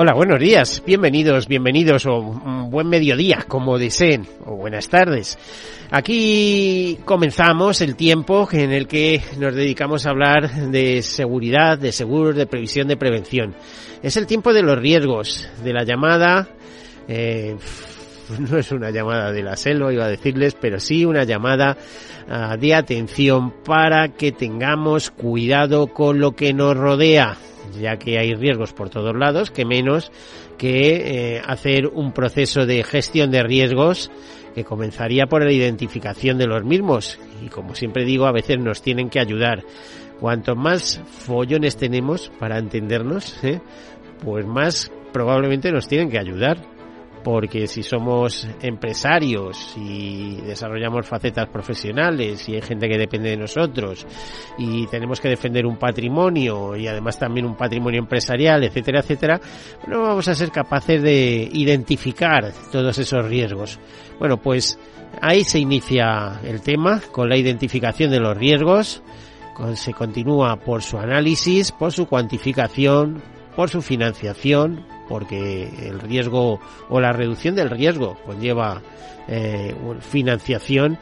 Hola, buenos días, bienvenidos, bienvenidos o un buen mediodía, como deseen, o buenas tardes. Aquí comenzamos el tiempo en el que nos dedicamos a hablar de seguridad, de seguros, de previsión, de prevención. Es el tiempo de los riesgos, de la llamada, eh, no es una llamada de la selva, iba a decirles, pero sí una llamada uh, de atención para que tengamos cuidado con lo que nos rodea ya que hay riesgos por todos lados, que menos que eh, hacer un proceso de gestión de riesgos que comenzaría por la identificación de los mismos. Y como siempre digo, a veces nos tienen que ayudar. Cuanto más follones tenemos para entendernos, ¿eh? pues más probablemente nos tienen que ayudar porque si somos empresarios y desarrollamos facetas profesionales y hay gente que depende de nosotros y tenemos que defender un patrimonio y además también un patrimonio empresarial, etcétera, etcétera, no vamos a ser capaces de identificar todos esos riesgos. Bueno, pues ahí se inicia el tema con la identificación de los riesgos, se continúa por su análisis, por su cuantificación, por su financiación, porque el riesgo o la reducción del riesgo conlleva eh, financiación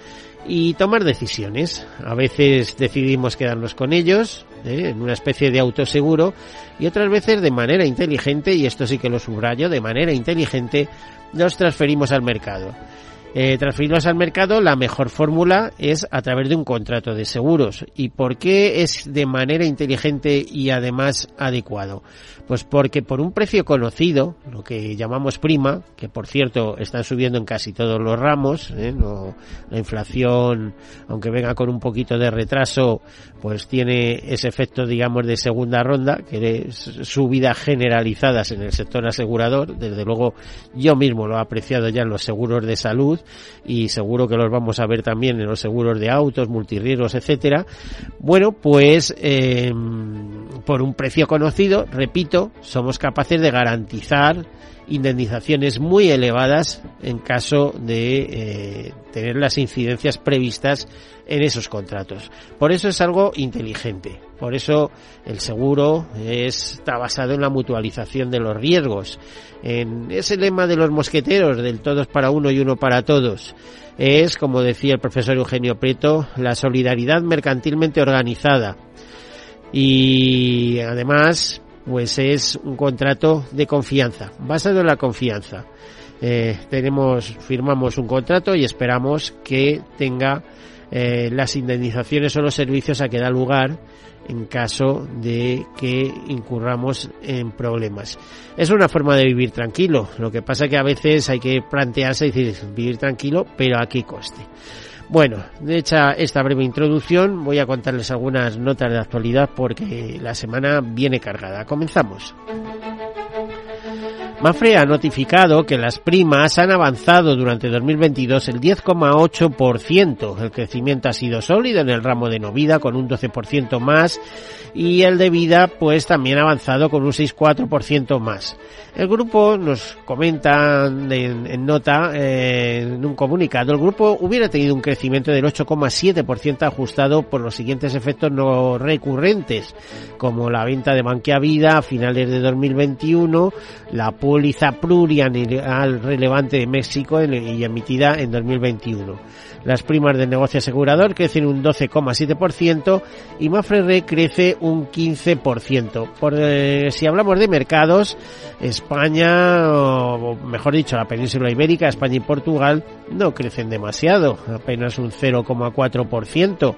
y tomar decisiones. A veces decidimos quedarnos con ellos eh, en una especie de autoseguro y otras veces de manera inteligente, y esto sí que lo subrayo, de manera inteligente los transferimos al mercado eh, transferirlos al mercado, la mejor fórmula es a través de un contrato de seguros. ¿Y por qué es de manera inteligente y además adecuado? Pues porque por un precio conocido, lo que llamamos prima, que por cierto están subiendo en casi todos los ramos, ¿eh? la inflación, aunque venga con un poquito de retraso, pues tiene ese efecto, digamos, de segunda ronda, que es subidas generalizadas en el sector asegurador. Desde luego, yo mismo lo he apreciado ya en los seguros de salud y seguro que los vamos a ver también en los seguros de autos, multirriesgos, etcétera. Bueno, pues eh, por un precio conocido, repito, somos capaces de garantizar indemnizaciones muy elevadas en caso de eh, tener las incidencias previstas en esos contratos. Por eso es algo inteligente. Por eso el seguro está basado en la mutualización de los riesgos. En ese lema de los mosqueteros, del todos para uno y uno para todos, es, como decía el profesor Eugenio Prieto, la solidaridad mercantilmente organizada. Y además, pues es un contrato de confianza, basado en la confianza. Eh, tenemos, firmamos un contrato y esperamos que tenga eh, las indemnizaciones o los servicios a que da lugar en caso de que incurramos en problemas. Es una forma de vivir tranquilo. Lo que pasa que a veces hay que plantearse y decir vivir tranquilo, pero a qué coste. Bueno, de hecha esta breve introducción, voy a contarles algunas notas de actualidad porque la semana viene cargada. Comenzamos. Mafre ha notificado que las primas han avanzado durante 2022 el 10,8%. El crecimiento ha sido sólido en el ramo de Novida con un 12% más y el de vida pues también ha avanzado con un 6,4% más. El grupo nos comenta en, nota, eh, en un comunicado, el grupo hubiera tenido un crecimiento del 8,7% ajustado por los siguientes efectos no recurrentes, como la venta de Banquia Vida a finales de 2021, la póliza plurianual relevante de México y emitida en 2021. Las primas del negocio asegurador crecen un 12,7% y Mafre crece un 15%. Por, eh, si hablamos de mercados, España, o mejor dicho, la península ibérica, España y Portugal, no crecen demasiado, apenas un 0,4%.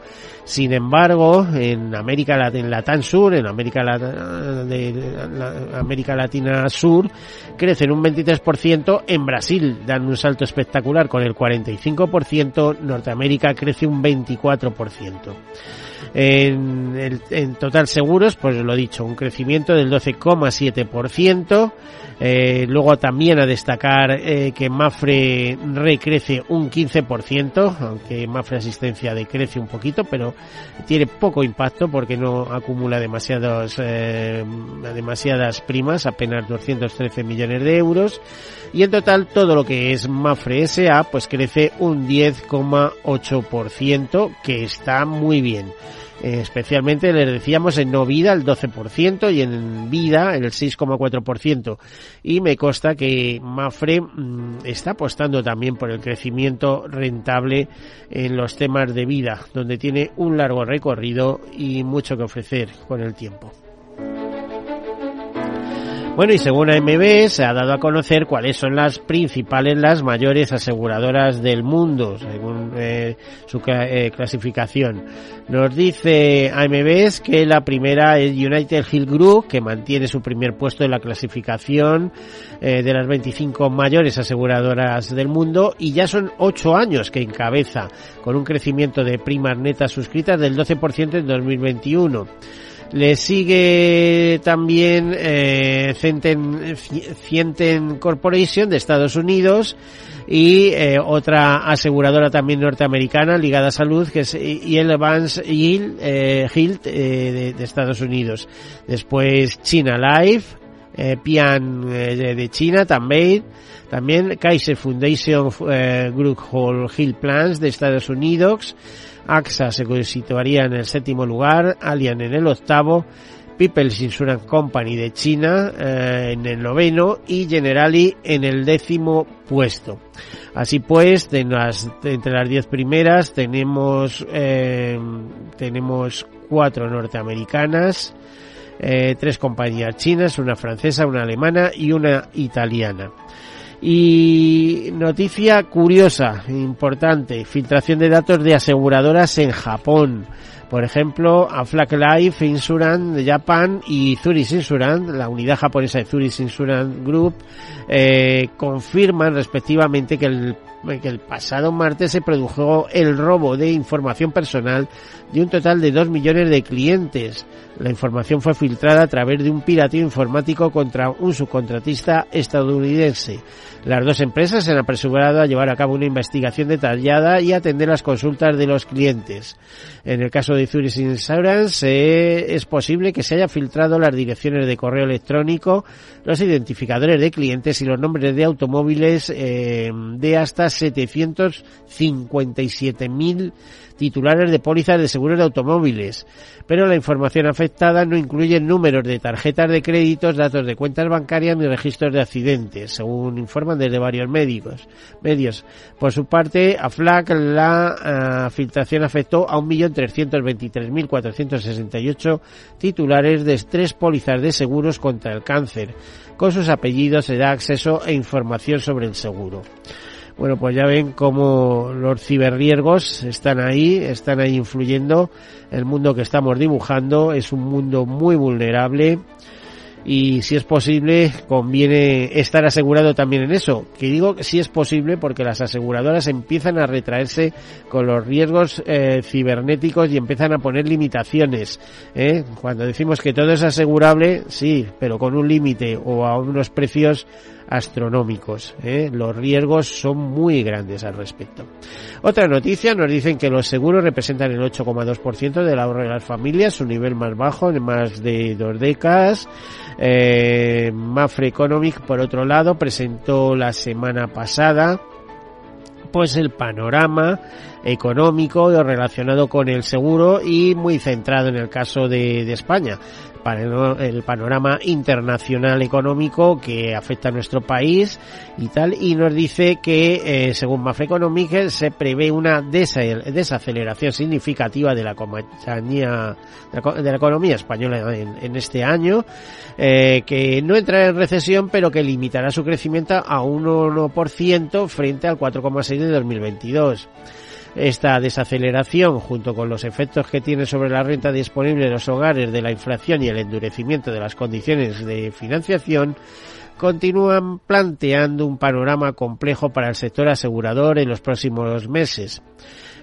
Sin embargo, en América Latina, Sur, en América, de, América Latina Sur, crecen un 23%, en Brasil dan un salto espectacular con el 45%, Norteamérica crece un 24%. En, el, en total seguros, pues lo dicho, un crecimiento del 12,7%. Eh, luego también a destacar eh, que Mafre recrece un 15%, aunque Mafre Asistencia decrece un poquito, pero tiene poco impacto porque no acumula demasiados, eh, demasiadas primas, apenas 213 millones de euros. Y en total todo lo que es Mafre SA pues crece un 10,8%, que está muy bien. Eh, especialmente les decíamos en no vida el 12% y en vida el 6,4%. Y me consta que Mafre mm, está apostando también por el crecimiento rentable en los temas de vida, donde tiene un largo recorrido y mucho que ofrecer con el tiempo. Bueno, y según AMB se ha dado a conocer cuáles son las principales, las mayores aseguradoras del mundo, según eh, su eh, clasificación. Nos dice AMB que la primera es United Hill Group, que mantiene su primer puesto en la clasificación eh, de las 25 mayores aseguradoras del mundo y ya son 8 años que encabeza, con un crecimiento de primas netas suscritas del 12% en 2021. Le sigue también eh, Cienten, Corporation de Estados Unidos y eh, otra aseguradora también norteamericana ligada a salud que es Yale Evans Hill, eh, eh, de, Estados Unidos. Después China Life, eh, Pian de, de, China también. También Kaiser Foundation Group Hall Hill Plans de Estados Unidos. AXA se situaría en el séptimo lugar, Allianz en el octavo, People's Insurance Company de China eh, en el noveno y Generali en el décimo puesto. Así pues, de las, entre las diez primeras tenemos eh, tenemos cuatro norteamericanas, eh, tres compañías chinas, una francesa, una alemana y una italiana. Y noticia curiosa, importante, filtración de datos de aseguradoras en Japón. Por ejemplo, Aflac Life Insurance de Japan y Zurich Insurance, la unidad japonesa de Zurich Insurance Group, eh, confirman respectivamente que el, que el pasado martes se produjo el robo de información personal de un total de 2 millones de clientes. La información fue filtrada a través de un pirateo informático contra un subcontratista estadounidense. Las dos empresas se han apresurado a llevar a cabo una investigación detallada y atender las consultas de los clientes. En el caso de Zurich Insurance eh, es posible que se haya filtrado las direcciones de correo electrónico, los identificadores de clientes y los nombres de automóviles eh, de hasta 757.000 titulares de pólizas de seguros de automóviles, pero la información afectada no incluye números de tarjetas de créditos, datos de cuentas bancarias ni registros de accidentes, según informan desde varios médicos, medios. Por su parte, a FLAC la uh, filtración afectó a 1.323.468 titulares de tres pólizas de seguros contra el cáncer. Con sus apellidos se da acceso e información sobre el seguro. Bueno, pues ya ven cómo los ciberriesgos están ahí, están ahí influyendo. El mundo que estamos dibujando es un mundo muy vulnerable y si es posible conviene estar asegurado también en eso. Que digo que si es posible porque las aseguradoras empiezan a retraerse con los riesgos eh, cibernéticos y empiezan a poner limitaciones. ¿eh? Cuando decimos que todo es asegurable, sí, pero con un límite o a unos precios astronómicos. ¿eh? Los riesgos son muy grandes al respecto. Otra noticia, nos dicen que los seguros representan el 8,2% del ahorro de las familias, su nivel más bajo en más de dos décadas. Eh, Mafre Economic, por otro lado, presentó la semana pasada pues el panorama económico relacionado con el seguro y muy centrado en el caso de, de España el panorama internacional económico que afecta a nuestro país y tal, y nos dice que, eh, según Mafre Economic, se prevé una desaceleración significativa de la compañía, de la economía española en, este año, eh, que no entrará en recesión, pero que limitará su crecimiento a un 1% frente al 4,6 de 2022. Esta desaceleración, junto con los efectos que tiene sobre la renta disponible de los hogares de la inflación y el endurecimiento de las condiciones de financiación, continúan planteando un panorama complejo para el sector asegurador en los próximos meses.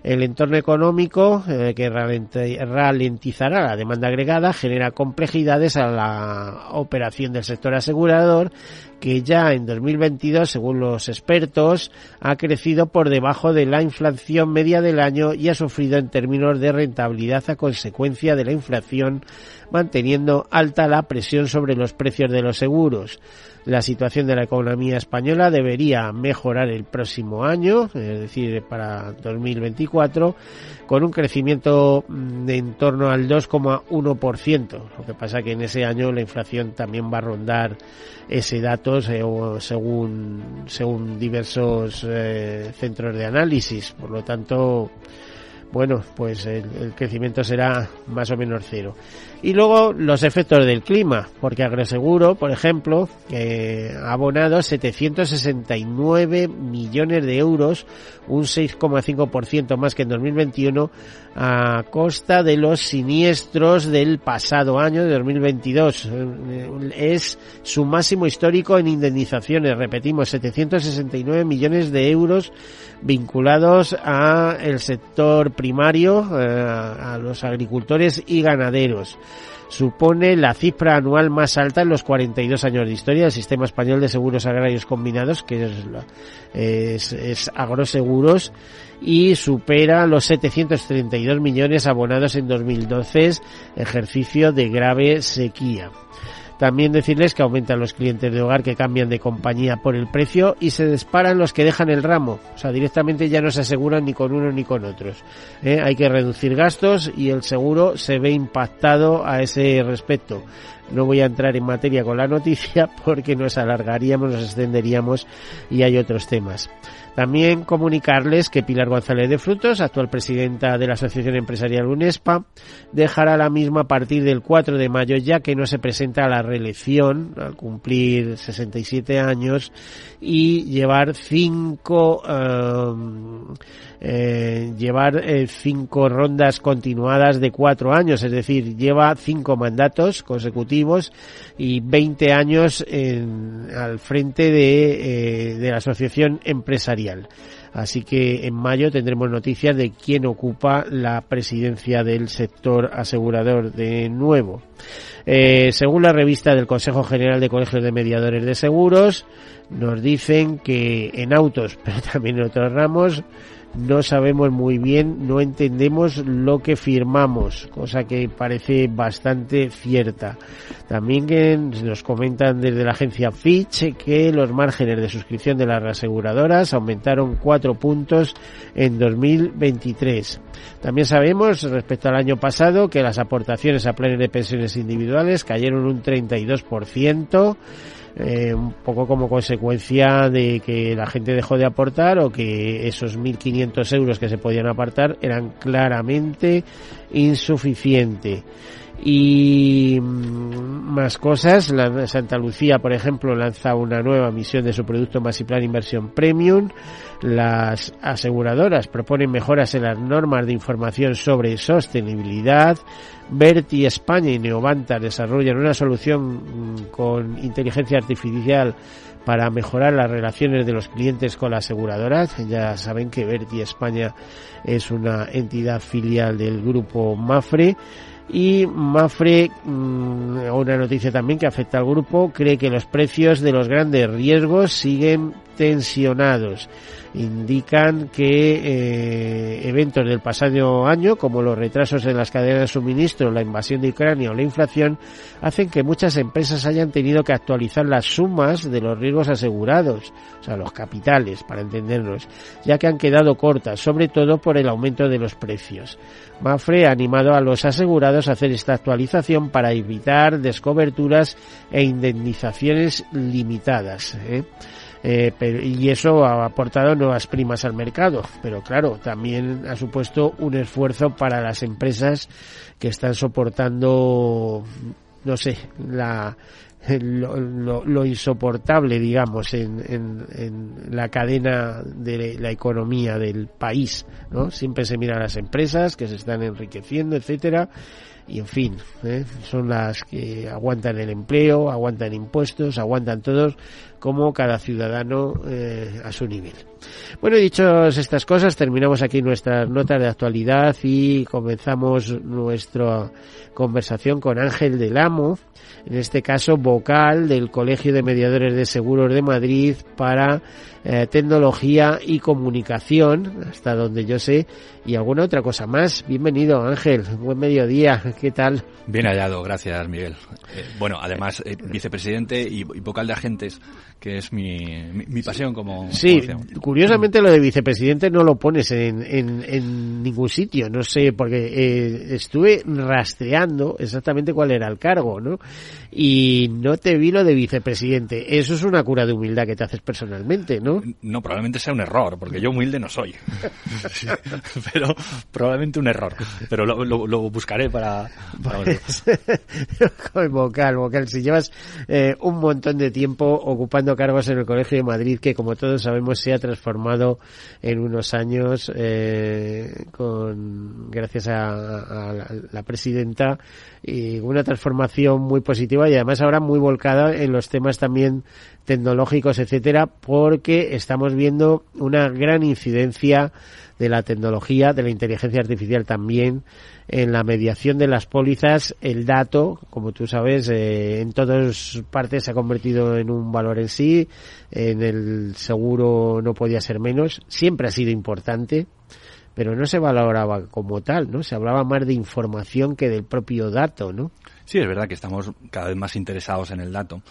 El entorno económico eh, que ralentizará la demanda agregada genera complejidades a la operación del sector asegurador que ya en 2022, según los expertos, ha crecido por debajo de la inflación media del año y ha sufrido en términos de rentabilidad a consecuencia de la inflación, manteniendo alta la presión sobre los precios de los seguros. La situación de la economía española debería mejorar el próximo año, es decir, para 2024, con un crecimiento mm, de en torno al 2,1%. Lo que pasa que en ese año la inflación también va a rondar ese dato según, según diversos eh, centros de análisis. Por lo tanto, bueno, pues el, crecimiento será más o menos cero. Y luego los efectos del clima, porque Agroseguro, por ejemplo, ha abonado 769 millones de euros, un 6,5% más que en 2021, a costa de los siniestros del pasado año de 2022. Es su máximo histórico en indemnizaciones, repetimos, 769 millones de euros vinculados a el sector primario, eh, a los agricultores y ganaderos supone la cifra anual más alta en los 42 años de historia del sistema español de seguros agrarios combinados, que es, es, agroseguros, y supera los 732 millones abonados en 2012, ejercicio de grave sequía. También decirles que aumentan los clientes de hogar que cambian de compañía por el precio y se disparan los que dejan el ramo. O sea, directamente ya no se aseguran ni con uno ni con otros. ¿eh? Hay que reducir gastos y el seguro se ve impactado a ese respecto. No voy a entrar en materia con la noticia porque nos alargaríamos, nos extenderíamos y hay otros temas. También comunicarles que Pilar González de Frutos, actual presidenta de la Asociación Empresarial UNESPA, dejará la misma a partir del 4 de mayo ya que no se presenta a la reelección al cumplir 67 años y llevar cinco um, eh, llevar eh, cinco rondas continuadas de cuatro años, es decir, lleva cinco mandatos consecutivos y 20 años en, al frente de, eh, de la asociación empresarial. Así que en mayo tendremos noticias de quién ocupa la presidencia del sector asegurador de nuevo. Eh, según la revista del Consejo General de Colegios de Mediadores de Seguros, nos dicen que en autos, pero también en otros ramos, no sabemos muy bien, no entendemos lo que firmamos, cosa que parece bastante cierta. También nos comentan desde la agencia Fitch que los márgenes de suscripción de las aseguradoras aumentaron cuatro puntos en 2023. También sabemos respecto al año pasado que las aportaciones a planes de pensiones individuales cayeron un 32%. Eh, un poco como consecuencia de que la gente dejó de aportar o que esos 1.500 euros que se podían apartar eran claramente insuficientes y mm, más cosas. La Santa Lucía, por ejemplo, lanza una nueva misión de su producto Plan Inversión Premium. Las aseguradoras proponen mejoras en las normas de información sobre sostenibilidad. Berti España y Neovanta desarrollan una solución mm, con inteligencia artificial para mejorar las relaciones de los clientes con las aseguradoras. Ya saben que Berti España es una entidad filial del grupo Mafre y Mafre, mm, una noticia también que afecta al grupo, cree que los precios de los grandes riesgos siguen tensionados. Indican que eh, eventos del pasado año, como los retrasos en las cadenas de suministro, la invasión de Ucrania o la inflación, hacen que muchas empresas hayan tenido que actualizar las sumas de los riesgos asegurados, o sea, los capitales, para entendernos, ya que han quedado cortas, sobre todo por el aumento de los precios. Mafre ha animado a los asegurados a hacer esta actualización para evitar descoberturas e indemnizaciones limitadas. ¿eh? Eh, y eso ha aportado nuevas primas al mercado. Pero claro, también ha supuesto un esfuerzo para las empresas que están soportando, no sé, la, lo, insoportable, digamos, en, en, la cadena de la economía del país, ¿no? Siempre se mira a las empresas que se están enriqueciendo, etcétera, y en fin, ¿eh? son las que aguantan el empleo, aguantan impuestos, aguantan todos, como cada ciudadano eh, a su nivel. Bueno, dichas estas cosas, terminamos aquí nuestras notas de actualidad y comenzamos nuestra conversación con Ángel del Amo, en este caso vocal del Colegio de Mediadores de Seguros de Madrid para eh, tecnología y comunicación, hasta donde yo sé, y alguna otra cosa más. Bienvenido Ángel, buen mediodía, ¿qué tal? Bien hallado, gracias Miguel. Eh, bueno, además, vicepresidente y, vocal de agentes, que es mi, mi, pasión como... Sí, curiosamente lo de vicepresidente no lo pones en, en, en ningún sitio, no sé, porque eh, estuve rastreando exactamente cuál era el cargo, ¿no? Y no te vi lo de vicepresidente. Eso es una cura de humildad que te haces personalmente, ¿no? No, probablemente sea un error, porque yo humilde no soy. pero probablemente un error. Pero lo, lo, buscaré para... para pues, vocal, vocal. Si llevas eh, un montón de tiempo ocupando cargos en el Colegio de Madrid, que como todos sabemos se ha transformado en unos años eh, con gracias a, la, presidenta y una transformación muy positiva y además ahora muy volcada en los temas también tecnológicos, etcétera, porque estamos viendo una gran incidencia de la tecnología, de la inteligencia artificial también, en la mediación de las pólizas, el dato, como tú sabes, eh, en todas partes se ha convertido en un valor en sí, en el seguro no podía ser menos, siempre ha sido importante, pero no se valoraba como tal, ¿no? Se hablaba más de información que del propio dato, ¿no? Sí, es verdad que estamos cada vez más interesados en el dato.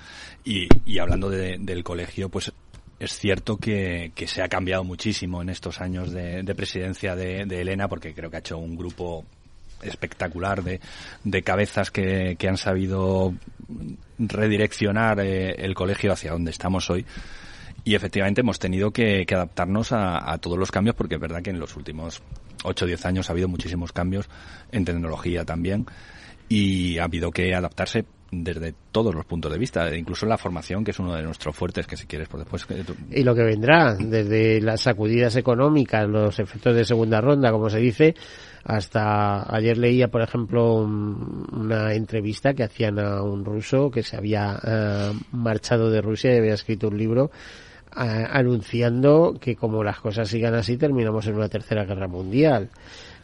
Y, y hablando del colegio, pues es cierto que, se ha cambiado muchísimo en estos años de, presidencia de, Elena, porque creo que ha hecho un grupo espectacular de, de cabezas que, que, han sabido redireccionar eh, el colegio hacia donde estamos hoy. Y efectivamente hemos tenido que, adaptarnos a, a, todos los cambios porque es verdad que en los últimos 8 o 10 años ha habido muchísimos cambios en tecnología también y ha habido que adaptarse desde todos los puntos de vista, incluso la formación, que es uno de nuestros fuertes, que si quieres, por después... Y lo que vendrá, desde las sacudidas económicas, los efectos de segunda ronda, como se dice, hasta ayer leía, por ejemplo, una entrevista que hacían a un ruso que se había eh, marchado de Rusia y había escrito un libro eh, anunciando que como las cosas sigan así terminamos en una tercera guerra mundial.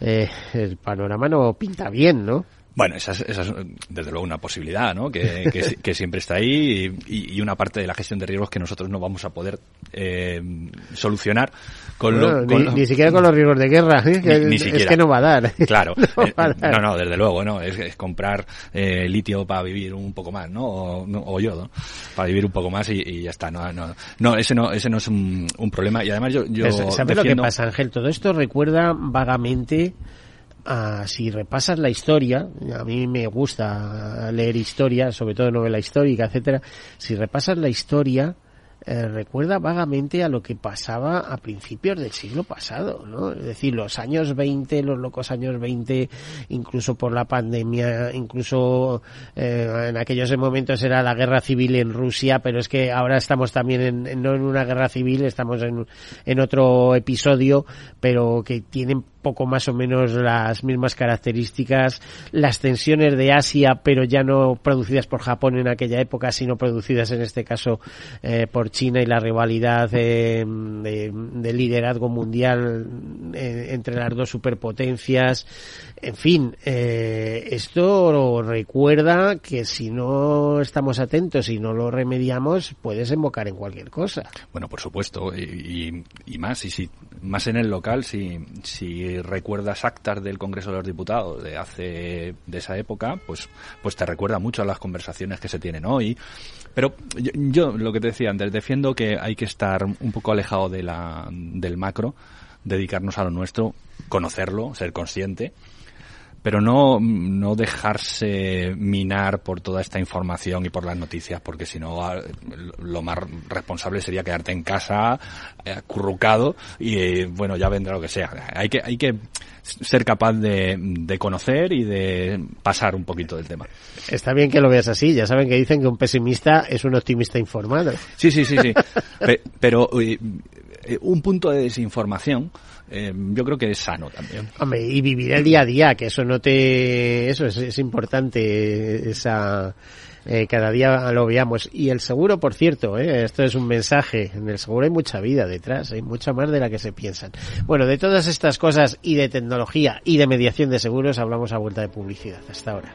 Eh, el panorama no pinta bien, ¿no? Bueno, esa es, desde luego una posibilidad, ¿no? Que, que, siempre está ahí y, y, una parte de la gestión de riesgos que nosotros no vamos a poder eh, solucionar con, lo, ni, siquiera con los riesgos de guerra, ¿eh? ni, es que no va a dar. Claro, eh, no, no, desde luego, no, es, comprar eh, litio para vivir un poco más, ¿no? O, o yodo, para vivir un poco más y, y, ya está, no, no, no, ese no, ese no es un, un problema y además yo, yo ¿Sabes lo que pasa, Ángel? Todo esto recuerda vagamente Ah, si repasas la historia, a mí me gusta leer historia, sobre todo novela histórica, etcétera. Si repasas la historia, eh, recuerda vagamente a lo que pasaba a principios del siglo pasado, ¿no? Es decir, los años 20, los locos años 20, incluso por la pandemia, incluso eh, en aquellos momentos era la guerra civil en Rusia, pero es que ahora estamos también en, no en una guerra civil, estamos en, en otro episodio, pero que tienen poco más o menos las mismas características, las tensiones de Asia, pero ya no producidas por Japón en aquella época, sino producidas en este caso eh, por China y la rivalidad de, liderazgo mundial eh, entre las dos superpotencias. En fin, eh, esto recuerda que si no estamos atentos y no lo remediamos, puede desembocar en cualquier cosa. Bueno, por supuesto, y, más, y si, más en el local, si, si recuerdas actas del Congreso de los Diputados de hace de esa época, pues pues te recuerda mucho a las conversaciones que se tienen hoy. Pero yo, lo que te decía antes, defiendo que hay que estar un poco alejado de la, del macro, dedicarnos a lo nuestro, conocerlo, ser consciente pero no, no dejarse minar por toda esta información y por las noticias, porque si no, ah, lo más responsable sería quedarte en casa, eh, acurrucado, y eh, bueno, ya vendrá lo que sea. Hay que, hay que ser capaz de, de conocer y de pasar un poquito del tema. Está bien que lo veas así, ya saben que dicen que un pesimista es un optimista informado. Sí, sí, sí, sí. pero eh, un punto de desinformación, eh, yo creo que es sano también. Y vivir el día a día, que eso no te, eso es, es importante, esa, eh, cada día lo veamos. Y el seguro, por cierto, eh, esto es un mensaje, en el seguro hay mucha vida detrás, hay mucha más de la que se piensan. Bueno, de todas estas cosas y de tecnología y de mediación de seguros hablamos a vuelta de publicidad. Hasta ahora.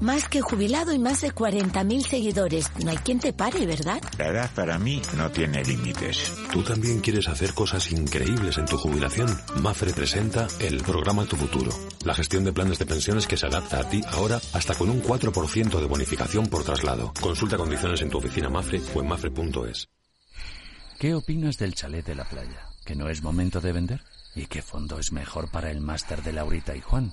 Más que jubilado y más de 40.000 seguidores. No hay quien te pare, ¿verdad? La edad para mí no tiene límites. ¿Tú también quieres hacer cosas increíbles en tu jubilación? Mafre presenta el programa Tu Futuro. La gestión de planes de pensiones que se adapta a ti ahora hasta con un 4% de bonificación por traslado. Consulta condiciones en tu oficina Mafre o en mafre.es. ¿Qué opinas del chalet de la playa? ¿Que no es momento de vender? ¿Y qué fondo es mejor para el máster de Laurita y Juan?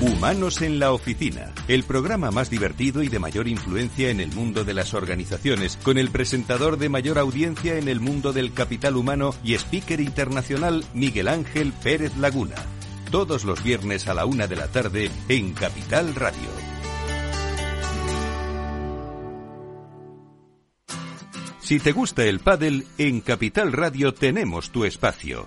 Humanos en la Oficina, el programa más divertido y de mayor influencia en el mundo de las organizaciones, con el presentador de mayor audiencia en el mundo del capital humano y speaker internacional Miguel Ángel Pérez Laguna. Todos los viernes a la una de la tarde en Capital Radio. Si te gusta el pádel, en Capital Radio tenemos tu espacio.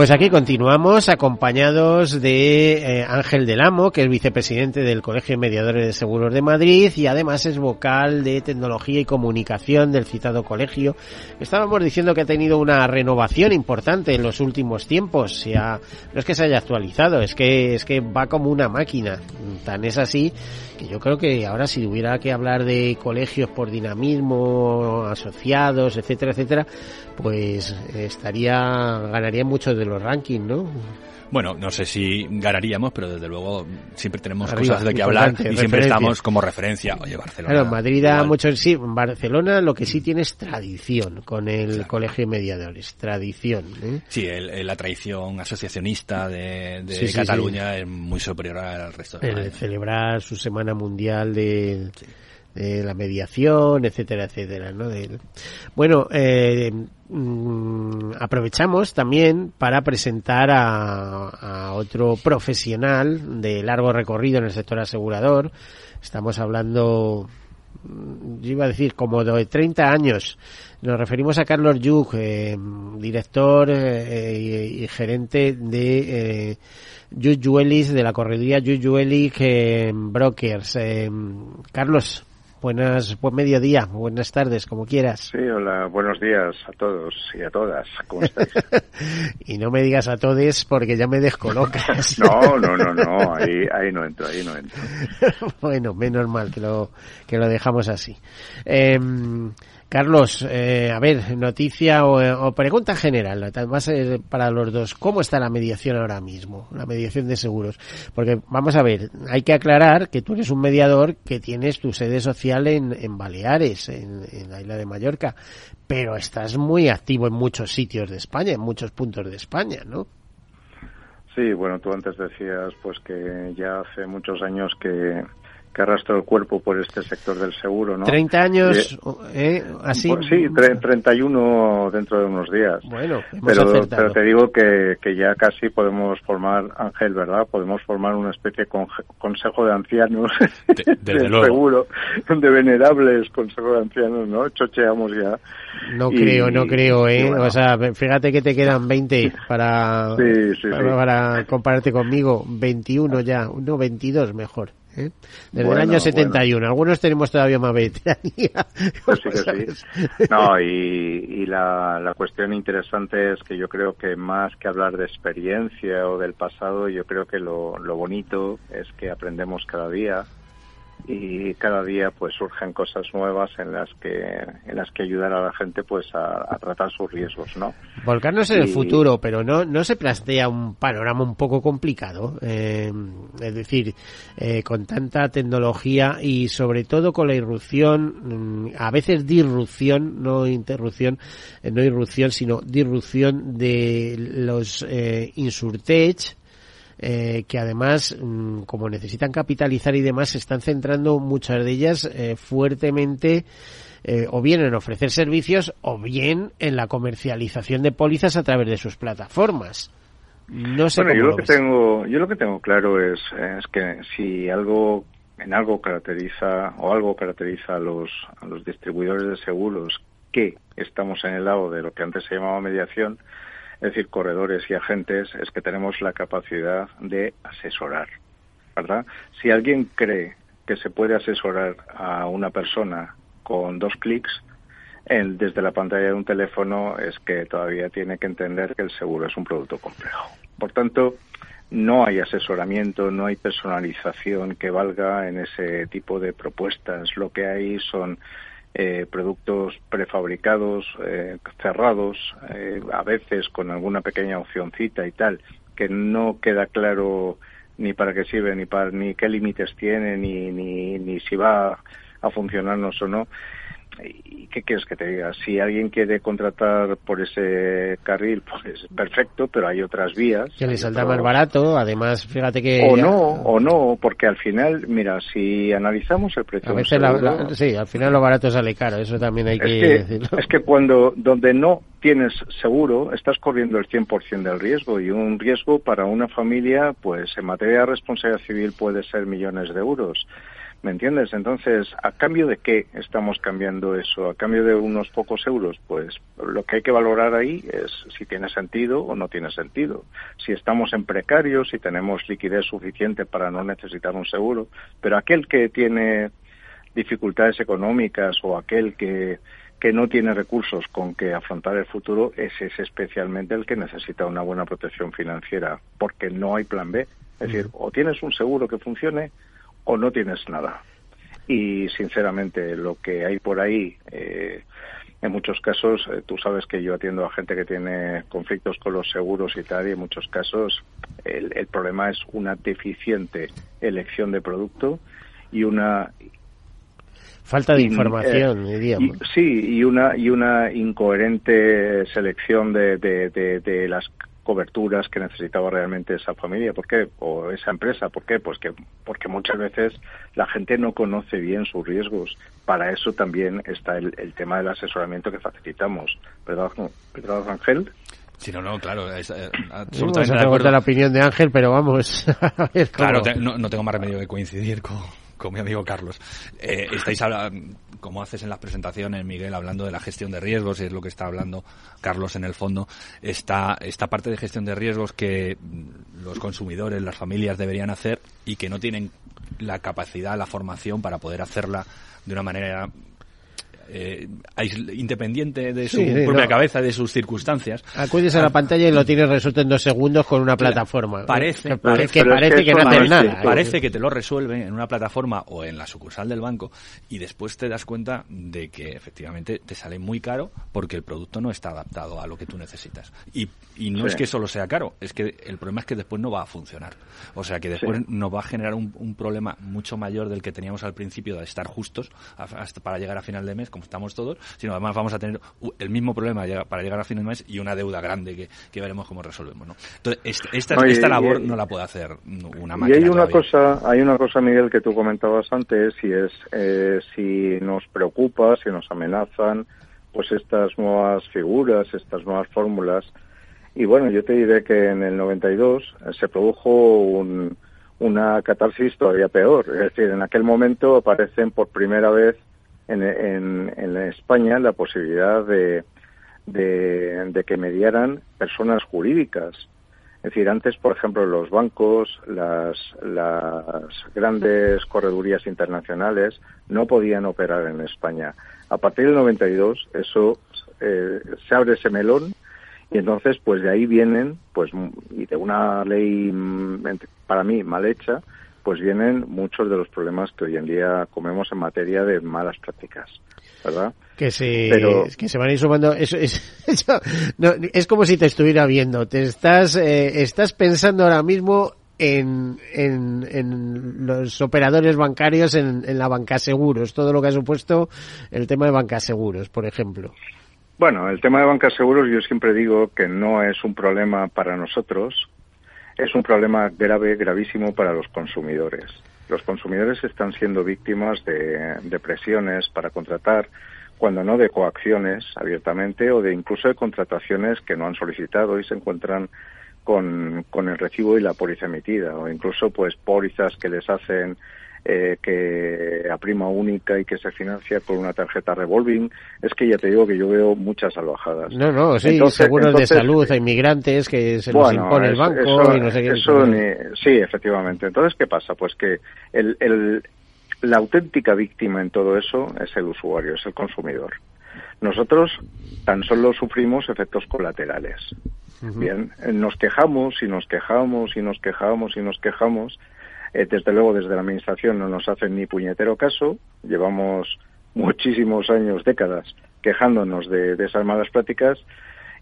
Pues aquí continuamos acompañados de eh, Ángel del Amo, que es vicepresidente del Colegio de Mediadores de Seguros de Madrid y además es vocal de tecnología y comunicación del citado colegio. Estábamos diciendo que ha tenido una renovación importante en los últimos tiempos. Ya, no es que se haya actualizado, es que es que va como una máquina. Tan es así que yo creo que ahora si hubiera que hablar de colegios por dinamismo, asociados, etcétera, etcétera, pues estaría ganaría mucho de los rankings, ¿no? Bueno, no sé si ganaríamos, pero desde luego siempre tenemos cosas de que hablar y siempre estamos como referencia. Oye, Barcelona. Claro, Madrid da mucho sí. Barcelona lo que sí tiene es tradición con el Colegio de Mediadores. Tradición. ¿eh? Sí, la tradición asociacionista de, Cataluña es muy superior al resto de El celebrar su Semana Mundial de de la mediación, etcétera, etcétera, ¿no? bueno, eh, mm, aprovechamos también para presentar a, otro profesional de largo recorrido en el sector asegurador. Estamos hablando, mm, yo iba a decir, como de 30 años. Nos referimos a Carlos Yug, eh, director eh, y, gerente de eh, de la correduría Yuyuelis eh, Brokers. Carlos, Buenas, buen mediodía, buenas tardes, como quieras. Sí, hola, buenos días a todos y a todas. ¿Cómo estáis? y no me digas a todos porque ya me descolocas. no, no, no, no, ahí, ahí no entro, ahí no entro. bueno, menos mal que lo, que lo dejamos así. Eh, Carlos, eh, a ver, noticia o, pregunta general, va ser para los dos. ¿Cómo está la mediación ahora mismo? La mediación de seguros. Porque vamos a ver, hay que aclarar que tú eres un mediador que tienes tu sede social en, en Baleares, en, en la isla de Mallorca, pero estás muy activo en muchos sitios de España, en muchos puntos de España, ¿no? Sí, bueno, tú antes decías pues que ya hace muchos años que que arrastra el cuerpo por este sector del seguro, ¿no? 30 años, ¿eh? Así. Pues sí, 31 dentro de unos días. Bueno, pero, pero te digo que, que ya casi podemos formar, Ángel, ¿verdad? Podemos formar una especie de consejo de ancianos de, del seguro, de venerables consejo de ancianos, ¿no? Chocheamos ya. No creo, no creo, ¿eh? O sea, fíjate que te quedan 20 para, para, para compararte conmigo. 21 ya, no, 22 mejor. ¿Eh? Desde el año 71. Algunos tenemos todavía más veteranía. Pues sí que sí. No, y, la, la cuestión interesante es que yo creo que más que hablar de experiencia o del pasado, yo creo que lo, lo bonito es que aprendemos cada día y cada día pues surgen cosas nuevas en las que en las que ayudar a la gente pues a, tratar sus riesgos no volcarnos en el futuro pero no no se plantea un panorama un poco complicado eh, es decir eh, con tanta tecnología y sobre todo con la irrupción mm, a veces disrupción no interrupción eh, no irrupción sino disrupción de los eh, insurtech eh, que además, mm, como necesitan capitalizar y demás, se están centrando muchas de ellas eh, fuertemente eh, o bien en ofrecer servicios o bien en la comercialización de pólizas a través de sus plataformas. No sé bueno, yo lo, que tengo, yo lo que tengo claro es, es que si algo en algo caracteriza o algo caracteriza a los, a los distribuidores de seguros que estamos en el lado de lo que antes se llamaba mediación, es decir, corredores y agentes, es que tenemos la capacidad de asesorar, ¿verdad? Si alguien cree que se puede asesorar a una persona con dos clics, desde la pantalla de un teléfono es que todavía tiene que entender que el seguro es un producto complejo. Por tanto, no hay asesoramiento, no hay personalización que valga en ese tipo de propuestas. Lo que hay son eh, productos prefabricados, eh, cerrados, eh, a veces con alguna pequeña opcioncita y tal, que no queda claro ni para qué sirve, ni para ni qué límites tiene, ni, ni, ni si va a funcionarnos o no. ¿Y qué quieres que te diga? Si alguien quiere contratar por ese carril, pues perfecto, pero hay otras vías. Que le saldrá más barato, además, fíjate que... O no, o no, porque al final, mira, si analizamos el precio... A veces, sí, al final lo barato sale caro, eso también hay que, decirlo. Es que cuando, donde no tienes seguro, estás corriendo el 100% del riesgo y un riesgo para una familia, pues en materia de responsabilidad civil puede ser millones de euros. ¿Me entiendes? Entonces, ¿a cambio de qué estamos cambiando eso? ¿A cambio de unos pocos euros? Pues lo que hay que valorar ahí es si tiene sentido o no tiene sentido. Si estamos en precarios, si tenemos liquidez suficiente para no necesitar un seguro. Pero aquel que tiene dificultades económicas o aquel que, que no tiene recursos con que afrontar el futuro, ese es especialmente el que necesita una buena protección financiera, porque no hay plan B. Es decir, o tienes un seguro que funcione o no tienes nada. Y sinceramente, lo que hay por ahí, eh, en muchos casos, eh, tú sabes que yo atiendo a gente que tiene conflictos con los seguros y tal, y en muchos casos el, el problema es una deficiente elección de producto y una falta de información, eh, diríamos. sí, y una y una incoherente selección de, de, de, de, las coberturas que necesitaba realmente esa familia, ¿por qué? O esa empresa, ¿por qué? Pues que porque muchas veces la gente no conoce bien sus riesgos. Para eso también está el, el tema del asesoramiento que facilitamos. ¿Verdad, ¿verdad Ángel? Sí, no, no, claro. Es, eh, absolutamente no, de la opinión de Ángel, pero vamos. A ver claro, te, no, no, tengo más remedio que coincidir con, con mi amigo Carlos. Eh, estáis hablando, como haces en las presentaciones, Miguel, hablando de la gestión de riesgos, y es lo que está hablando Carlos en el fondo. Está esta parte de gestión de riesgos que los consumidores, las familias deberían hacer y que no tienen la capacidad, la formación para poder hacerla de una manera eh, independiente de su Sí, sí, propia no. cabeza, de sus circunstancias. Acudes a la pantalla y lo tienes resuelto en dos segundos con una plataforma. Parece, que, pare- parece, que parece que no hace nada. Parece que te lo resuelve en una plataforma o en la sucursal del banco y después te das cuenta de que efectivamente te sale muy caro porque el producto no está adaptado a lo que tú necesitas. Y, y no Sí. es que solo sea caro, es que el problema es que después no va a funcionar. O sea que después Sí. nos va a generar un, un problema mucho mayor del que teníamos al principio de estar justos a- hasta para llegar a final de mes, como estamos todos, sino además vamos a tener el mismo problema para llegar a final de mes y una deuda grande que, que veremos cómo resolvemos. ¿no? Entonces, est- esta, y- esta y- labor y- no la puede hacer una Y máquina. hay una todavía. cosa, hay una cosa, Miguel, que tú comentabas antes, y es eh, si nos preocupa, si nos amenazan, pues estas nuevas figuras, estas nuevas fórmulas. Y bueno, yo te diré que en el 92 eh, se produjo un- una catarsis todavía peor. Es decir, en aquel momento aparecen por primera vez en, en- España la posibilidad de, de, que mediaran personas jurídicas. Es decir, antes, por ejemplo, los bancos, las, las grandes corredurías internacionales no podían operar en España. A partir del 92, eso eh, se abre ese melón y entonces, pues de ahí vienen, pues, y de una ley mm, para mí mal hecha, pues vienen muchos de los problemas que hoy en día comemos en materia de malas prácticas, ¿verdad? Que se, Pero- que se van a ir sumando. Eso, es, eso- no, es como si te estuviera viendo. Te estás, eh, estás pensando ahora mismo en, en, en los operadores bancarios en, en la banca seguros, todo lo que ha supuesto el tema de banca seguros, por ejemplo. Bueno, el tema de bancas seguros yo siempre digo que no es un problema para nosotros, es un problema grave, gravísimo para los consumidores. Los consumidores están siendo víctimas de, presiones para contratar, cuando no de coacciones abiertamente o de incluso de contrataciones que no han solicitado y se encuentran con, con el recibo y la póliza emitida o incluso pues pólizas que les hacen eh, que a prima única y que se financia con una tarjeta revolving. Es que ya te digo que yo veo muchas salvajadas. No, no, sí, Entonces- seguros entonces- de salud a inmigrantes que se los bueno, impone el banco eso- y no sé qué. eso ni- sí, efectivamente. Entonces, ¿qué pasa? Pues que el, el- la auténtica víctima en todo eso es el usuario, es el consumidor. Nosotros tan solo sufrimos efectos colaterales. Bien, eh, nos quejamos y nos quejamos y nos quejamos y nos quejamos. Eh, desde luego, desde la Administración no nos hacen ni puñetero caso. Llevamos muchísimos años, décadas, quejándonos de, de esas malas prácticas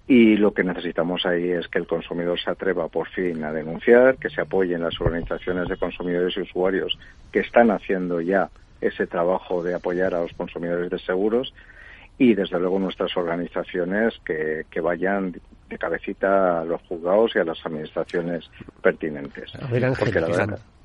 y lo que necesitamos ahí es que el consumidor se atreva por fin a denunciar, que se apoyen las organizaciones de consumidores y usuarios que están haciendo ya ese trabajo de apoyar a los consumidores de seguros y desde luego nuestras organizaciones que, que vayan de cabecita a los juzgados y a las administraciones pertinentes. Porque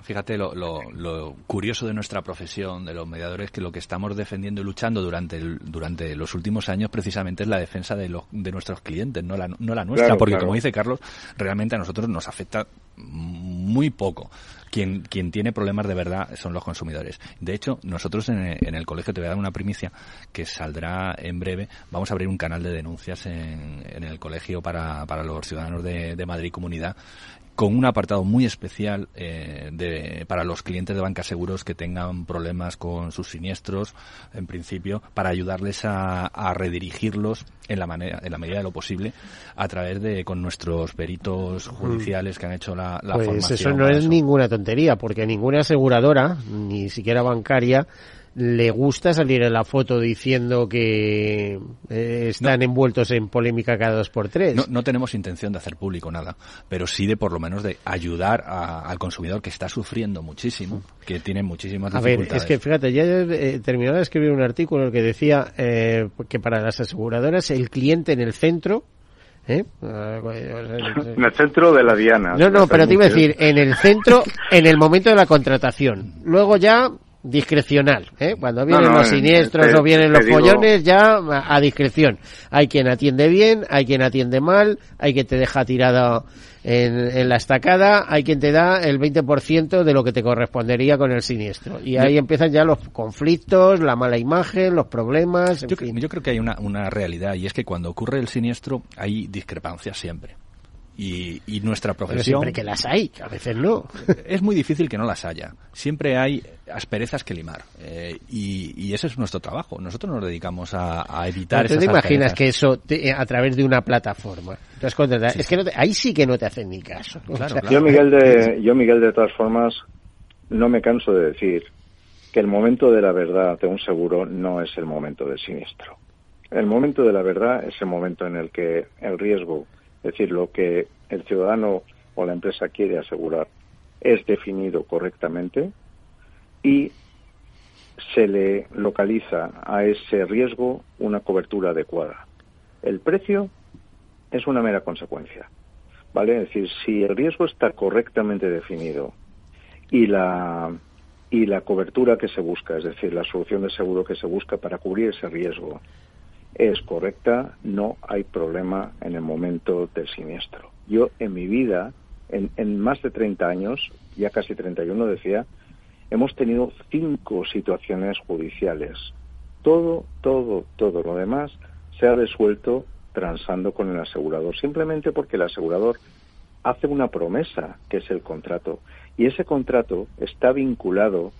fíjate, lo, lo, curioso de nuestra profesión, de los mediadores, que lo que estamos defendiendo y luchando durante, durante los últimos años precisamente es la defensa de, los, de nuestros clientes, no la, no la nuestra, porque como dice Carlos, realmente a nosotros nos afecta muy poco. Quien, quien tiene problemas de verdad son los consumidores. De hecho, nosotros en el, colegio, te voy a dar una primicia que saldrá en breve, vamos a abrir un canal de denuncias en, en el colegio para, para los ciudadanos de Madrid Comunidad con un apartado muy especial eh, de, para los clientes de banca seguros que tengan problemas con sus siniestros, en principio, para ayudarles a, a, redirigirlos en la manera, en la medida de lo posible, a través de con nuestros peritos judiciales que han hecho la, la pues formación. Eso no es ninguna tontería, porque ninguna aseguradora, ni siquiera bancaria, le gusta salir en la foto diciendo que eh, están envueltos en polémica cada dos por tres. No, no, tenemos intención de hacer público nada, pero sí de por lo menos de ayudar a, al consumidor que está sufriendo muchísimo, que tiene muchísimas dificultades. A ver, es que fíjate, ya he terminado de escribir un artículo que decía eh, que para las aseguradoras el cliente en el centro ¿Eh? En el centro de la diana. No, no, pero te iba a decir, en el centro, en el momento de la contratación. Luego ya discrecional, ¿eh? Cuando vienen los siniestros o vienen los pollones, ya a, discreción. Hay quien atiende bien, hay quien atiende mal, hay quien te deja tirado en, en la estacada, hay quien te da el 20% de lo que te correspondería con el siniestro. Y ahí empiezan ya los conflictos, la mala imagen, los problemas. yo, yo creo que hay una, una realidad y es que cuando ocurre el siniestro hay discrepancias siempre. Y, y, nuestra profesión. Pero siempre que las hay, a veces no. Es muy difícil que no las haya. Siempre hay asperezas que limar. Eh, y, y, ese es nuestro trabajo. Nosotros nos dedicamos a, a evitar ¿Tú te imaginas que eso te, a través de una plataforma? Sí. Es que no te, ahí sí que no te hacen ni caso. Claro, o sea, claro. Yo, Miguel, de, yo, Miguel, de todas formas, no me canso de decir que el momento de la verdad de un seguro no es el momento del siniestro. El momento de la verdad es el momento en el que el riesgo es decir, lo que el ciudadano o la empresa quiere asegurar es definido correctamente y se le localiza a ese riesgo una cobertura adecuada. El precio es una mera consecuencia. ¿Vale? Es decir, si el riesgo está correctamente definido y la y la cobertura que se busca, es decir, la solución de seguro que se busca para cubrir ese riesgo es correcta, no hay problema en el momento del siniestro. Yo en mi vida, en, en más de 30 años, ya casi 31 decía, hemos tenido cinco situaciones judiciales. Todo, todo, todo lo demás se ha resuelto transando con el asegurador, simplemente porque el asegurador hace una promesa, que es el contrato, y ese contrato está vinculado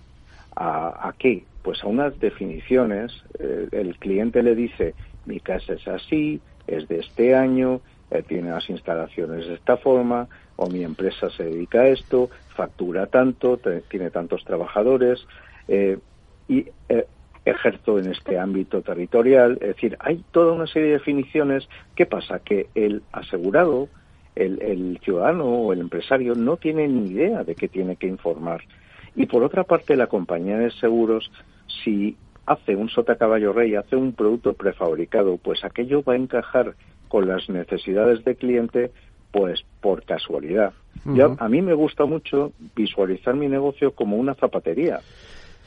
a, a qué? Pues a unas definiciones, eh, el cliente le dice, mi casa es así, es de este año, eh, tiene las instalaciones de esta forma, o mi empresa se dedica a esto, factura tanto, tiene tantos trabajadores, eh, y eh, ejerzo en este ámbito territorial. Es decir, hay toda una serie de definiciones. ¿Qué pasa? Que el asegurado, el, el ciudadano o el empresario no tiene ni idea de qué tiene que informar. Y por otra parte, la compañía de seguros, si hace un sota caballo rey, hace un producto prefabricado, pues aquello va a encajar con las necesidades del cliente, pues por casualidad. Uh -huh. Yo, a mí me gusta mucho visualizar mi negocio como una zapatería.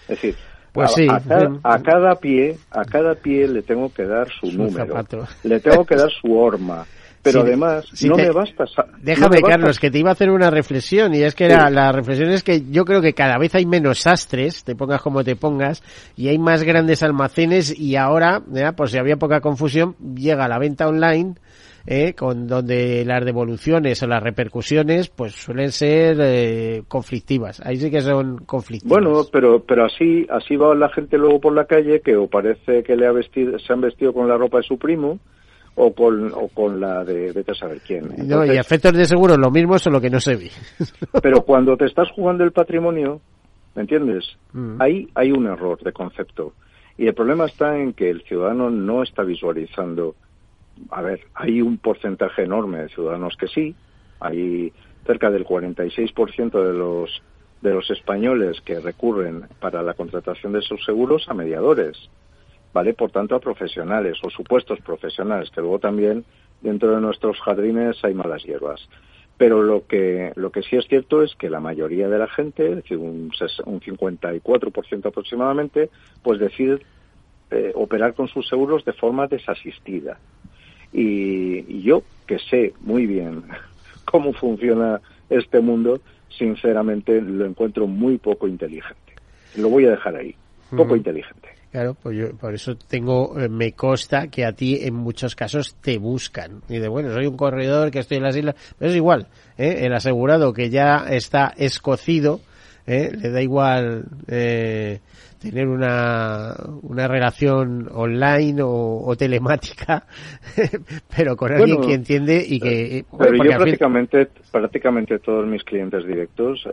Es decir, pues sí. a, a, cada, a, cada, pie, a cada pie le tengo que dar su, su número, zapato. le tengo que dar su horma, pero sí, además sí no te, me basta. Déjame, no me Carlos, basta. que te iba a hacer una reflexión y es que era, la reflexión es que yo creo que cada vez hay menos sastres, te pongas como te pongas, y hay más grandes almacenes y ahora, por si había poca confusión, llega la venta online. Eh, con donde las devoluciones o las repercusiones pues suelen ser eh, conflictivas ahí sí que son conflictivas bueno pero pero así así va la gente luego por la calle que o parece que le ha vestido se han vestido con la ropa de su primo o con, o con la de vete a saber quién. Entonces, no, y efectos de seguro lo mismo, solo que no se ve. pero cuando te estás jugando el patrimonio, ¿me entiendes? Mm. Ahí hay un error de concepto. Y el problema está en que el ciudadano no está visualizando. A ver, hay un porcentaje enorme de ciudadanos que sí. Hay cerca del 46% de los de los españoles que recurren para la contratación de sus seguros a mediadores, ¿vale? Por tanto, a profesionales o supuestos profesionales, que luego también dentro de nuestros jardines hay malas hierbas. Pero lo que, lo que sí es cierto es que la mayoría de la gente, es decir, un, un 54% aproximadamente, pues decide eh, operar con sus seguros de forma desasistida. Y, yo, que sé muy bien cómo funciona este mundo, sinceramente lo encuentro muy poco inteligente. Lo voy a dejar ahí, poco inteligente. Claro, pues yo por eso tengo, eh, me consta que a ti en muchos casos te buscan. Y de bueno, soy un corredor que estoy en las islas, pero es igual, ¿eh? el asegurado que ya está escocido, ¿eh? le da igual eh, tener una, una relación online o, telemática, pero con alguien que entiende y que... pero yo prácticamente, prácticamente todos mis clientes directos,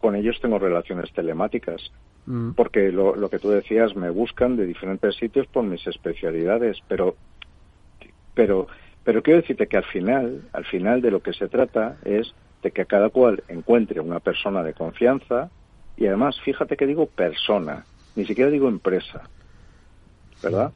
con ellos tengo relaciones telemáticas Mm. porque lo, lo que tú decías, me buscan de diferentes sitios por mis especialidades, pero, pero, pero quiero decirte que al final, al final de lo que se trata es de que cada cual encuentre una persona de confianza y además, fíjate que digo persona, ni siquiera digo empresa, ¿verdad?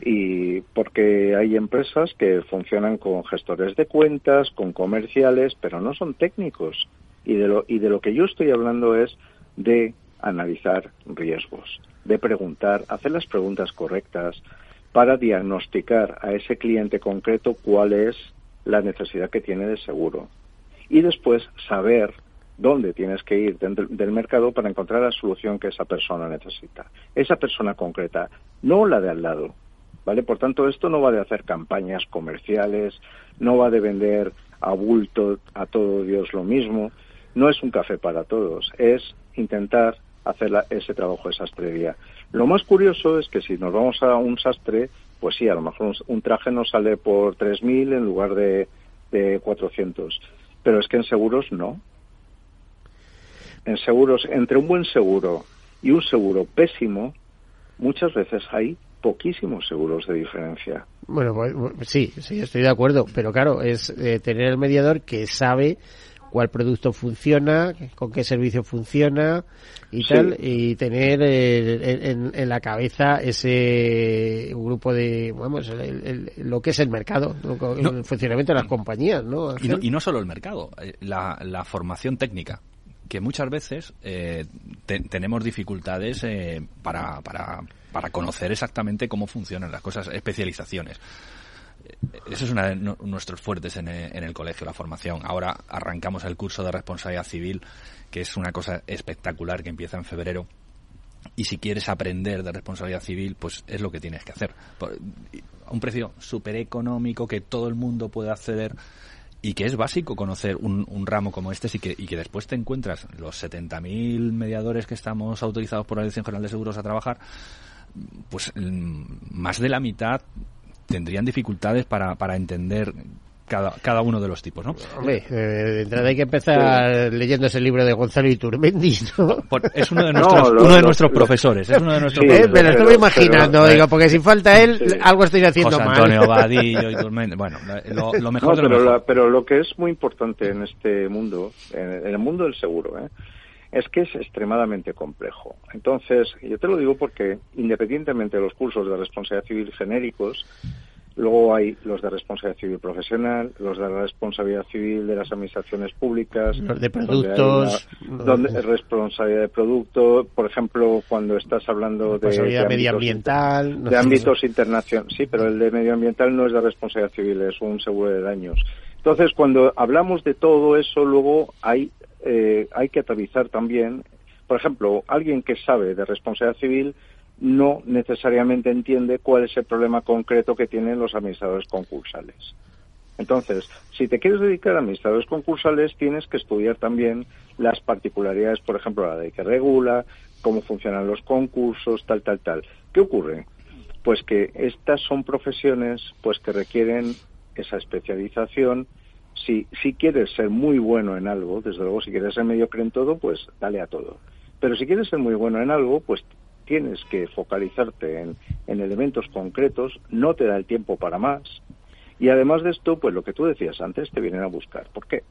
Y porque hay empresas que funcionan con gestores de cuentas, con comerciales, pero no son técnicos. Y de lo, y de lo que yo estoy hablando es de analizar riesgos, de preguntar, hacer las preguntas correctas para diagnosticar a ese cliente concreto cuál es la necesidad que tiene de seguro y después saber dónde tienes que ir dentro del mercado para encontrar la solución que esa persona necesita. Esa persona concreta, no la de al lado. ¿Vale? Por tanto, esto no va de hacer campañas comerciales, no va de vender a bulto a todo Dios lo mismo, no es un café para todos, es intentar hacer ese trabajo de sastrería. Lo más curioso es que si nos vamos a un sastre, pues sí, a lo mejor un, traje nos sale por 3.000 en lugar de, de 400. Pero es que en seguros no. En seguros, entre un buen seguro y un seguro pésimo, muchas veces hay poquísimos seguros de diferencia. Bueno, pues, pues sí, sí, estoy de acuerdo, pero claro, es eh, tener el mediador que sabe cuál producto funciona, con qué servicio funciona y tal, y tener eh, en, la cabeza ese grupo de, vamos, lo que es el mercado, el funcionamiento de las compañías, ¿no? Y, no solo el mercado, eh, la, formación técnica que muchas veces eh, tenemos dificultades para, para, para conocer exactamente cómo funcionan las cosas, especializaciones. Eso es uno de nuestros fuertes en el, colegio, la formación. Ahora arrancamos el curso de responsabilidad civil, que es una cosa espectacular que empieza en febrero. Y si quieres aprender de responsabilidad civil, pues es lo que tienes que hacer. a un precio súper económico que todo el mundo puede acceder y que es básico conocer un, ramo como este y que, y que después te encuentras los 70.000 mediadores que estamos autorizados por la Dirección General de Seguros a trabajar, pues mm, más de la mitad tendrían dificultades para, para entender cada, cada uno de los tipos, ¿no? Hombre, eh, de entrada hay que empezar leyendo ese libro de Gonzalo Iturmendi, ¿no? es uno de nuestros, uno de nuestros profesores, es uno de nuestros profesores. Me lo estoy imaginando, digo, porque si falta él, algo estoy haciendo José Antonio Vadillo, Iturmendi, bueno, lo, mejor de lo pero, mejor. pero lo que es muy importante en este mundo, en el mundo del seguro, ¿eh? Es que es extremadamente complejo. Entonces, yo te lo digo porque independientemente de los cursos de responsabilidad civil genéricos, luego hay los de responsabilidad civil profesional, los de responsabilidad civil de las administraciones públicas, los de productos, donde, responsabilidad de producto, por ejemplo, cuando estás hablando de, de medioambiental, de ámbitos internacionales, sí, pero el de medioambiental no es de responsabilidad civil, es un seguro de daños. Entonces, cuando hablamos de todo eso, luego hay eh, hay que atravesar también, por ejemplo, alguien que sabe de responsabilidad civil no necesariamente entiende cuál es el problema concreto que tienen los administradores concursales. Entonces, si te quieres dedicar a administradores concursales, tienes que estudiar también las particularidades, por ejemplo, la ley que regula, cómo funcionan los concursos, tal, tal, tal. ¿Qué ocurre? Pues que estas son profesiones pues que requieren esa especialización si, si quieres ser muy bueno en algo, desde luego si quieres ser mediocre en todo, pues dale a todo. Pero si quieres ser muy bueno en algo, pues tienes que focalizarte en, en elementos concretos, no te da el tiempo para más. Y además de esto, pues lo que tú decías antes, te vienen a buscar. ¿Por qué?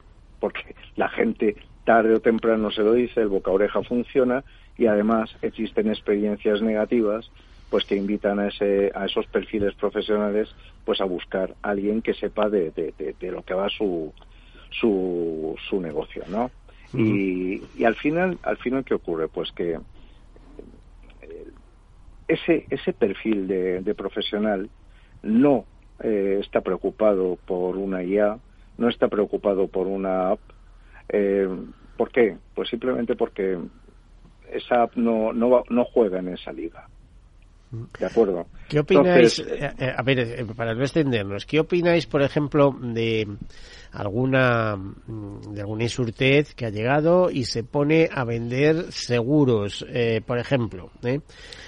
porque la gente tarde o temprano se lo dice, el boca oreja funciona y además existen experiencias negativas pues que invitan a, ese, a esos perfiles profesionales pues a buscar a alguien que sepa de, de, lo que va su, su, su negocio, ¿no? y, y, al final, al final, ¿qué ocurre? Pues que eh, ese, ese perfil de, profesional no eh, está preocupado por una IA, no está preocupado por una app. Eh, ¿Por qué? Pues simplemente porque esa app no, no, no juega en esa liga. De acuerdo. ¿Qué opináis? Eh, eh, a ver, eh, para no extendernos, ¿qué opináis, por ejemplo, de alguna de algún insurtez que ha llegado y se pone a vender seguros, por ejemplo,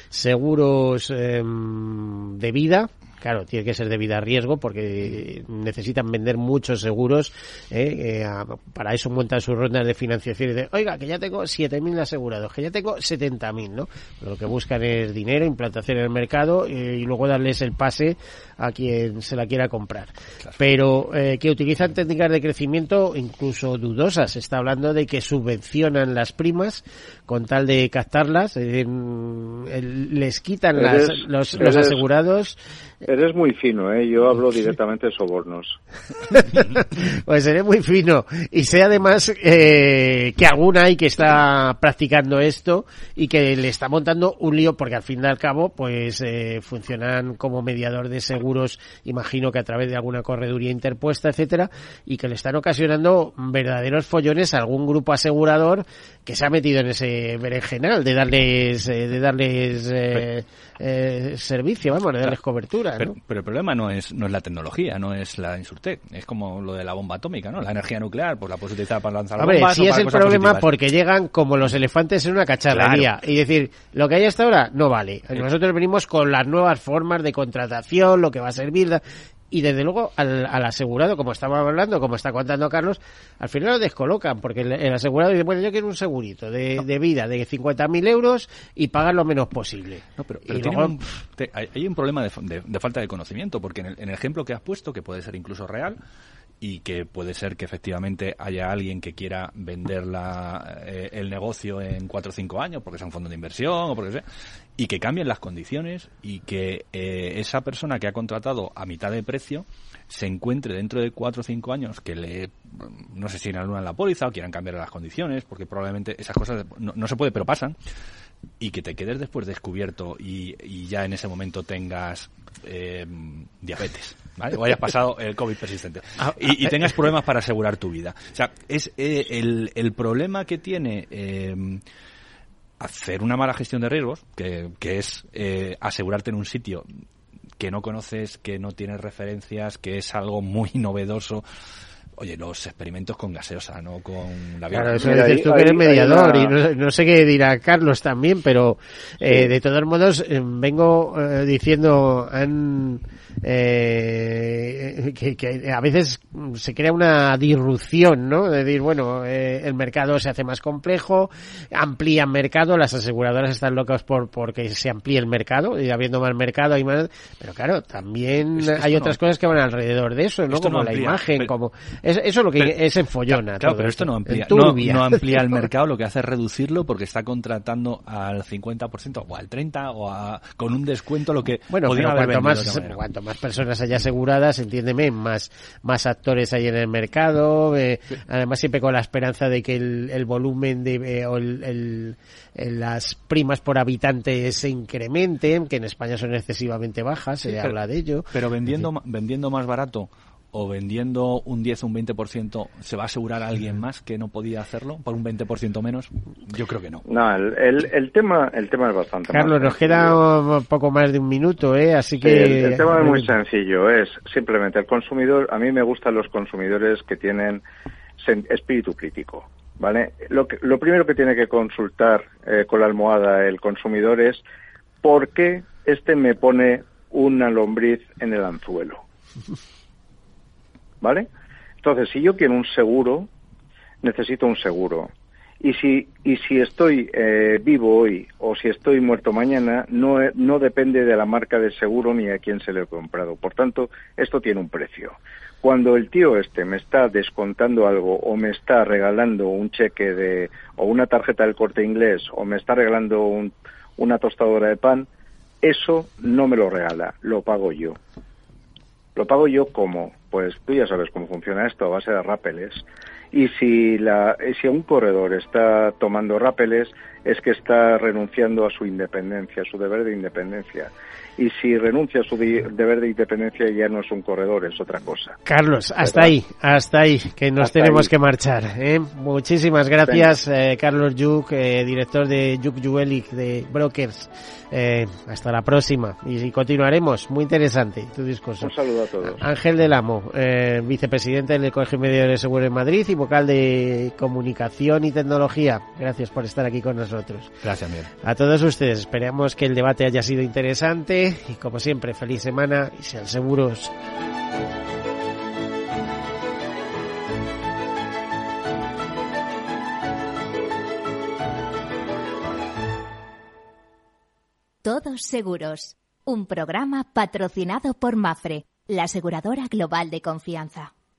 seguros em, de vida Claro, tiene que ser de vida a riesgo porque necesitan vender muchos seguros. ¿eh? Eh, para eso montan sus rondas de financiación y dicen, oiga, que ya tengo 7.000 asegurados, que ya tengo 70.000, ¿no? Lo que buscan es dinero, implantación en el mercado eh, y luego darles el pase a quien se la quiera comprar. Pero que utilizan técnicas de crecimiento incluso dudosas. Se está hablando de que subvencionan las primas con tal de captarlas, les quitan los, los asegurados Eres muy fino, ¿eh? Yo hablo directamente de sobornos. pues seré muy fino. Y sé además eh, que alguna hay que está practicando esto y que le está montando un lío porque al fin y al cabo pues eh, funcionan como mediador de seguros, imagino que a través de alguna correduría interpuesta, etcétera, y que le están ocasionando verdaderos follones a algún grupo asegurador que se ha metido en ese berenjenal de darles, eh, de darles eh, servicio, vamos, de darles cobertura. Pero, el problema no es, no es la tecnología, no es la Insurtech, es como lo de la bomba atómica, ¿no? La energía nuclear, pues la puedes utilizar para lanzar Hombre, bombas. sí es el problema porque llegan como los elefantes en una cacharrería y decir, lo que hay hasta ahora no vale. Nosotros venimos con las nuevas formas de contratación, lo que va a servir, y desde luego al, asegurado, como estaba hablando, como está contando Carlos, al final lo descolocan, porque el, asegurado dice, bueno, yo quiero un segurito de, de vida de 50.000 euros y pagar lo menos posible. No, pero, hay un problema de, de, falta de conocimiento, porque en el, en el ejemplo que has puesto, que puede ser incluso real, y que puede ser que efectivamente haya alguien que quiera vender la, eh, el negocio en cuatro o cinco años porque sea un fondo de inversión o porque sea y que cambien las condiciones y que eh, esa persona que ha contratado a mitad de precio se encuentre dentro de cuatro o cinco años que le no sé si en alguna la póliza o quieran cambiar las condiciones porque probablemente esas cosas no, no se puede pero pasan y que te quedes después descubierto y, y ya en ese momento tengas eh, diabetes, ¿vale? O hayas pasado el COVID persistente ah, y, y, ah, tengas problemas para asegurar tu vida. O sea, es eh, el, el, problema que tiene eh, hacer una mala gestión de riesgos, que, que es eh, asegurarte en un sitio que no conoces, que no tienes referencias, que es algo muy novedoso Oye, los experimentos con gaseosa, no con la Claro, eso dices tú que eres mediador y no, sé qué dirá Carlos también, pero eh, de todos modos eh, vengo eh, diciendo han eh, que, a veces se crea una disrupción, ¿no? De decir, bueno, eh, el mercado se hace más complejo, amplía mercado, las aseguradoras están locas por porque se amplíe el mercado, y habiendo más mercado hay más, pero claro, también hay otras cosas que van alrededor de eso, ¿no? Como la imagen, como eso es lo que es enfollona. Claro, pero esto no amplía, no, amplía el mercado, lo que hace es reducirlo porque está contratando al 50% o al 30 o a, con un descuento lo que bueno, cuanto más, cuanto más personas hay aseguradas, entiéndeme, más, más actores hay en el mercado, eh, además siempre con la esperanza de que el, volumen de, eh, o el, las primas por habitante se incrementen, que en España son excesivamente bajas, se habla de ello. Pero vendiendo, vendiendo más barato o vendiendo un 10 o un 20%, ¿se va a asegurar a alguien más que no podía hacerlo por un 20% menos? Yo creo que no. No, el, el, tema, el tema es bastante Carlos, nos queda un poco más de un minuto, ¿eh? Así que... el, tema es muy sencillo, es simplemente el consumidor, a mí me gustan los consumidores que tienen espíritu crítico, ¿vale? Lo, que, lo primero que tiene que consultar eh, con la almohada el consumidor es ¿por qué este me pone una lombriz en el anzuelo? ¿vale? Entonces, si yo quiero un seguro, necesito un seguro. Y si, y si estoy eh, vivo hoy o si estoy muerto mañana, no, no depende de la marca del seguro ni a quién se le ha comprado. Por tanto, esto tiene un precio. Cuando el tío este me está descontando algo o me está regalando un cheque de, o una tarjeta del corte inglés o me está regalando un, una tostadora de pan, eso no me lo regala, lo pago yo. ¿Lo pago yo cómo? Pues tú ya sabes cómo funciona esto a base de rápeles. Y si, la, si un corredor está tomando rápeles, es que está renunciando a su independencia, a su deber de independencia y si renuncia a su deber de independencia ya no es un corredor, es otra cosa. Carlos, hasta ahí, hasta ahí, que nos tenemos que marchar. ¿eh? Muchísimas gracias, eh, Carlos Yuk, eh, director de Yuk Juelik de Brokers. Eh, hasta la próxima y, continuaremos. Muy interesante tu discurso. Un saludo a todos. Ángel del Amo, vicepresidente del Colegio Medio de Seguro en Madrid y vocal de Comunicación y Tecnología. Gracias por estar aquí con nosotros. Gracias, Miguel. A todos ustedes, esperamos que el debate haya sido interesante y como siempre, feliz semana y sean seguros. Todos seguros. Un programa patrocinado por Mafre, la aseguradora global de confianza.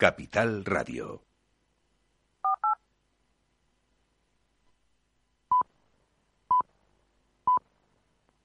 Capital Radio.